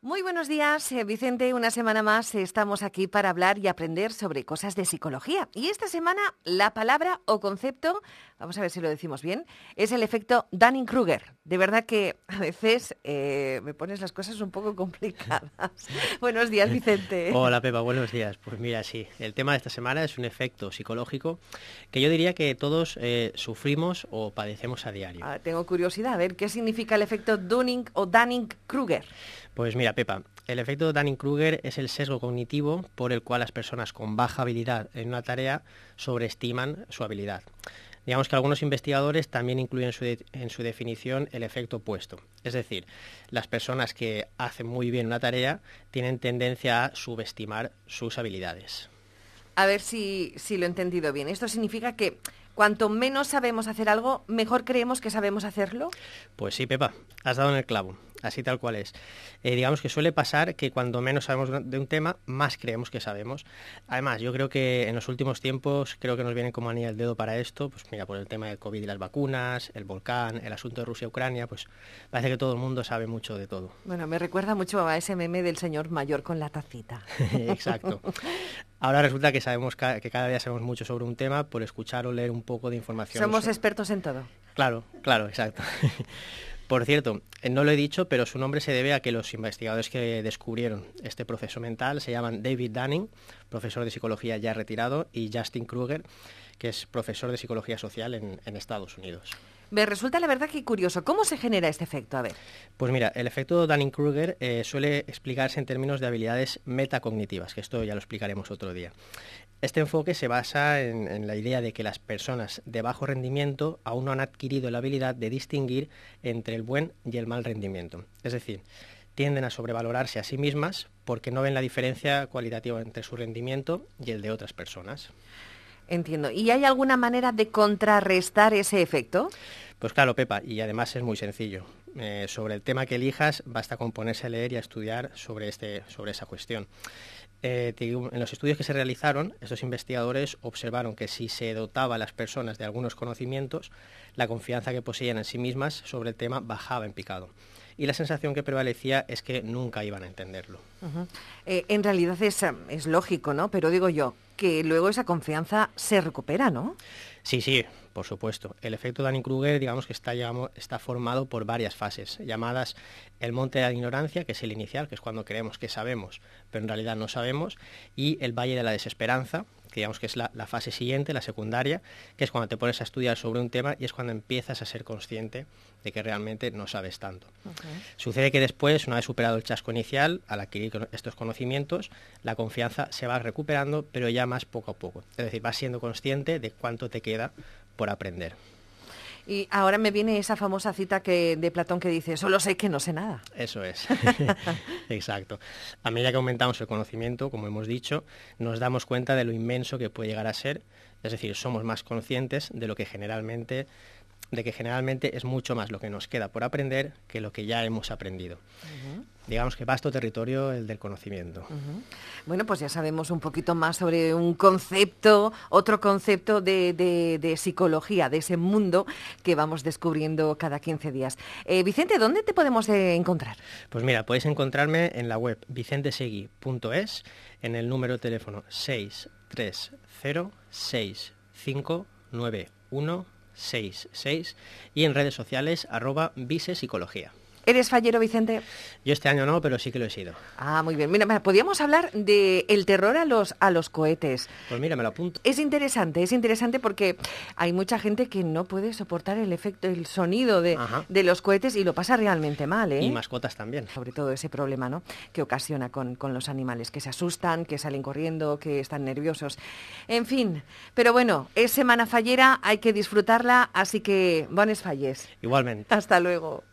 Muy buenos días, eh, Vicente. Una semana más estamos aquí para hablar y aprender sobre cosas de psicología. Y esta semana la palabra o concepto, vamos a ver si lo decimos bien, es el efecto Dunning-Kruger. De verdad que a veces eh, me pones las cosas un poco complicadas. buenos días, Vicente. Hola, Pepa. Buenos días. Pues mira, sí, el tema de esta semana es un efecto psicológico que yo diría que todos eh, sufrimos o padecemos a diario. Ah, tengo curiosidad, a ver, ¿qué significa el efecto Dunning o Dunning-Kruger? Pues mira, Pepa, el efecto Dunning-Kruger es el sesgo cognitivo por el cual las personas con baja habilidad en una tarea sobreestiman su habilidad. Digamos que algunos investigadores también incluyen en su definición el efecto opuesto. Es decir, las personas que hacen muy bien una tarea tienen tendencia a subestimar sus habilidades. A ver si, si lo he entendido bien. Esto significa que cuanto menos sabemos hacer algo, mejor creemos que sabemos hacerlo. Pues sí, Pepa, has dado en el clavo así tal cual es. Eh, digamos que suele pasar que cuando menos sabemos de un tema, más creemos que sabemos. Además, yo creo que en los últimos tiempos, creo que nos vienen como anilla el dedo para esto, pues mira, por el tema del COVID y las vacunas, el volcán, el asunto de Rusia-Ucrania, pues parece que todo el mundo sabe mucho de todo. Bueno, me recuerda mucho a ese meme del señor mayor con la tacita. Exacto. Ahora resulta que sabemos que cada día sabemos mucho sobre un tema por escuchar o leer un poco de información. Somos expertos en todo. Claro, claro, exacto. Por cierto, eh, no lo he dicho, pero su nombre se debe a que los investigadores que descubrieron este proceso mental se llaman David Dunning, profesor de psicología ya retirado, y Justin Kruger, que es profesor de psicología social en, Estados Unidos. Me resulta la verdad que curioso. ¿Cómo se genera este efecto? A ver. Pues mira, el efecto Dunning-Kruger eh, suele explicarse en términos de habilidades metacognitivas, que esto ya lo explicaremos otro día. Este enfoque se basa en, la idea de que las personas de bajo rendimiento aún no han adquirido la habilidad de distinguir entre el buen y el mal rendimiento. Es decir, tienden a sobrevalorarse a sí mismas porque no ven la diferencia cualitativa entre su rendimiento y el de otras personas. Entiendo. ¿Y hay alguna manera de contrarrestar ese efecto? Pues claro, Pepa, y además es muy sencillo. Eh, sobre el tema que elijas, basta con ponerse a leer y a estudiar sobre, este, sobre esa cuestión. Eh, en los estudios que se realizaron, estos investigadores observaron que si se dotaba a las personas de algunos conocimientos, la confianza que poseían en sí mismas sobre el tema bajaba en picado. Y la sensación que prevalecía es que nunca iban a entenderlo. Eh, en realidad es, es lógico, ¿no? Pero digo yo, que luego esa confianza se recupera, ¿no? Sí, sí, por supuesto. El efecto Dunning-Kruger, digamos que está, está formado por varias fases, llamadas el monte de la ignorancia, que es el inicial, que es cuando creemos que sabemos, pero en realidad no sabemos, y el valle de la desesperanza, que digamos que es la, fase siguiente, la secundaria, que es cuando te pones a estudiar sobre un tema y es cuando empiezas a ser consciente de que realmente no sabes tanto. Sucede que después, una vez superado el chasco inicial, al adquirir estos conocimientos, la confianza se va recuperando, pero ya más poco a poco. Es decir, vas siendo consciente de cuánto te queda por aprender. Y ahora me viene esa famosa cita que, de Platón que dice, solo sé que no sé nada. Eso es, exacto. A medida que aumentamos el conocimiento, como hemos dicho, nos damos cuenta de lo inmenso que puede llegar a ser, es decir, somos más conscientes de lo que generalmente de que generalmente es mucho más lo que nos queda por aprender que lo que ya hemos aprendido. Digamos que vasto territorio el del conocimiento. Bueno, pues ya sabemos un poquito más sobre un concepto, otro concepto de, psicología, de ese mundo que vamos descubriendo cada 15 días. Eh, Vicente, ¿dónde te podemos eh, encontrar? Pues mira, podéis encontrarme en la web vicentesegui.es, en el número de teléfono 630 6591 66 y en redes sociales arroba visepsicología. ¿Eres fallero, Vicente? Yo este año no, pero sí que lo he sido. Ah, muy bien. Mira, podríamos hablar de el terror a los, a los cohetes. Pues mira, me lo apunto. Es interesante, es interesante porque hay mucha gente que no puede soportar el efecto, el sonido de, de los cohetes y lo pasa realmente mal, ¿eh? Y mascotas también. Sobre todo ese problema, ¿no? Que ocasiona con, con los animales, que se asustan, que salen corriendo, que están nerviosos. En fin, pero bueno, es semana fallera, hay que disfrutarla, así que bones falles. Igualmente. Hasta luego.